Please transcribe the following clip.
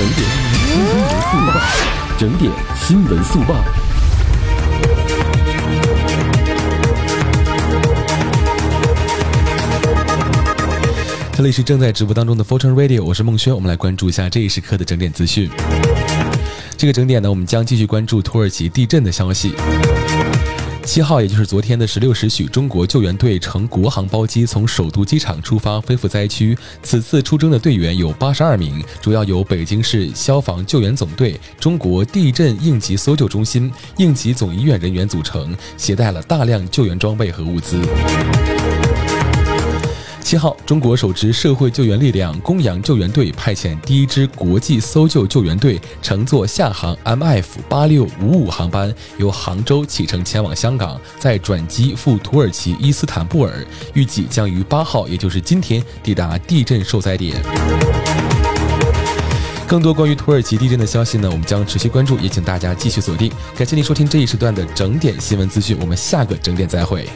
整点新闻速报，整点新闻速报。这里是正在直播当中的 Fortune Radio，我是孟轩，我们来关注一下这一时刻的整点资讯。这个整点呢，我们将继续关注土耳其地震的消息。七号，也就是昨天的十六时许，中国救援队乘国航包机从首都机场出发，飞赴灾区。此次出征的队员有八十二名，主要由北京市消防救援总队、中国地震应急搜救中心、应急总医院人员组成，携带了大量救援装备和物资。七号，中国首支社会救援力量公羊救援队派遣第一支国际搜救救援队，乘坐厦航 MF 八六五五航班，由杭州启程前往香港，再转机赴土耳其伊斯坦布尔，预计将于八号，也就是今天抵达地震受灾点。更多关于土耳其地震的消息呢，我们将持续关注，也请大家继续锁定。感谢您收听这一时段的整点新闻资讯，我们下个整点再会。